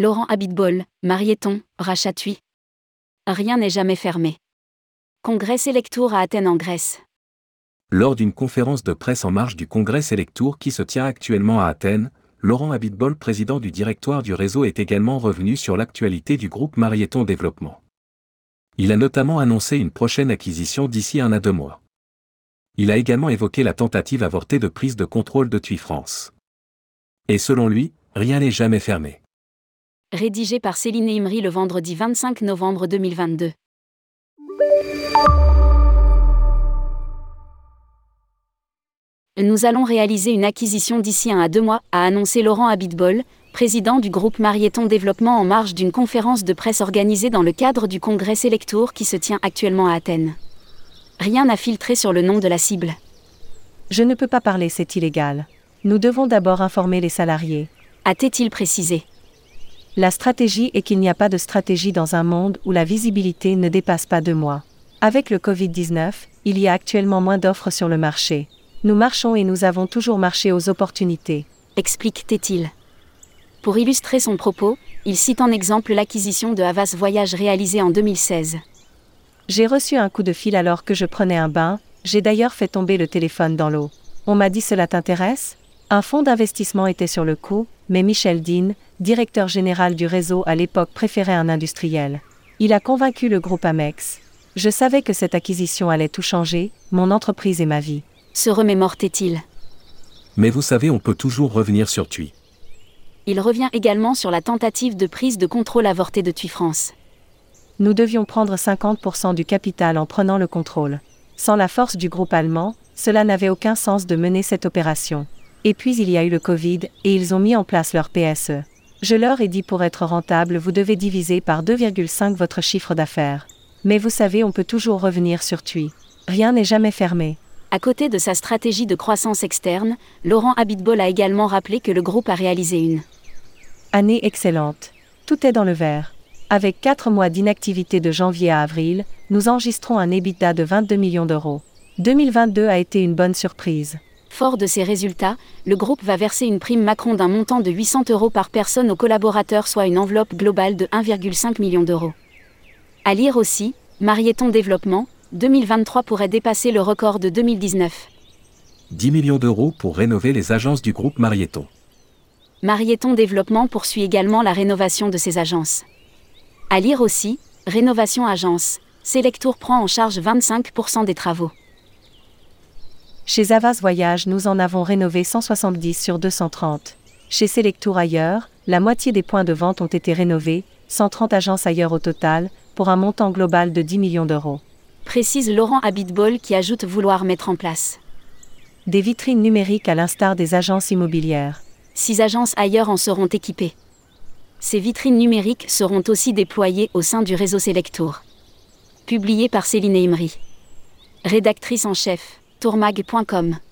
Laurent Abitbol, Marieton, Rachatui. Rien n'est jamais fermé. Congrès Selectour à Athènes en Grèce. Lors d'une conférence de presse en marge du Congrès Selectour qui se tient actuellement à Athènes, Laurent Abitbol, président du directoire du réseau, est également revenu sur l'actualité du groupe Marieton Développement. Il a notamment annoncé une prochaine acquisition d'ici un à deux mois. Il a également évoqué la tentative avortée de prise de contrôle de TUI France. Et selon lui, rien n'est jamais fermé. Rédigé par Céline Imri le vendredi 25 novembre 2022. Nous allons réaliser une acquisition d'ici un à deux mois, a annoncé Laurent Abitbol, président du groupe Marieton Développement en marge d'une conférence de presse organisée dans le cadre du congrès Selectour qui se tient actuellement à Athènes. Rien n'a filtré sur le nom de la cible. Je ne peux pas parler, c'est illégal. Nous devons d'abord informer les salariés. A-t-il précisé La stratégie est qu'il n'y a pas de stratégie dans un monde où la visibilité ne dépasse pas deux mois. Avec le Covid-19, il y a actuellement moins d'offres sur le marché. Nous marchons et nous avons toujours marché aux opportunités. Explique-t-il. Pour illustrer son propos, il cite en exemple l'acquisition de Havas Voyage réalisée en 2016. J'ai reçu un coup de fil alors que je prenais un bain, j'ai d'ailleurs fait tomber le téléphone dans l'eau. On m'a dit cela t'intéresse? Un fonds d'investissement était sur le coup, mais Michel Dean, directeur général du réseau à l'époque préférait un industriel. Il a convaincu le groupe Amex. Je savais que cette acquisition allait tout changer, mon entreprise et ma vie se remémortait-il? Mais vous savez, on peut toujours revenir sur TUI. Il revient également sur la tentative de prise de contrôle avortée de TUI France. Nous devions prendre 50% du capital en prenant le contrôle. Sans la force du groupe allemand, cela n'avait aucun sens de mener cette opération. Et puis il y a eu le Covid, et ils ont mis en place leur PSE. Je leur ai dit pour être rentable, vous devez diviser par 2,5 votre chiffre d'affaires. Mais vous savez, on peut toujours revenir sur TUI. Rien n'est jamais fermé. À côté de sa stratégie de croissance externe, Laurent Abitbol a également rappelé que le groupe a réalisé une année excellente. Tout est dans le vert. Avec 4 mois d'inactivité de janvier à avril, nous enregistrons un EBITDA de 22 millions d'euros. 2022 a été une bonne surprise. Fort de ces résultats, le groupe va verser une prime Macron d'un montant de 800 euros par personne aux collaborateurs, soit une enveloppe globale de 1,5 million d'euros. À lire aussi, Marieton Développement, 2023 pourrait dépasser le record de 2019. 10 millions d'euros pour rénover les agences du groupe Marieton. Marieton Développement poursuit également la rénovation de ses agences. À lire aussi, Rénovation Agence, Selectour prend en charge 25% des travaux. Chez Avas Voyage, nous en avons rénové 170 sur 230. Chez Selectour ailleurs, la moitié des points de vente ont été rénovés, 130 agences ailleurs au total, pour un montant global de 10 millions d'euros précise Laurent Abitbol qui ajoute vouloir mettre en place des vitrines numériques à l'instar des agences immobilières. Six agences ailleurs en seront équipées. Ces vitrines numériques seront aussi déployées au sein du réseau Selectour. Publié par Céline Imri. Rédactrice en chef, tourmag.com.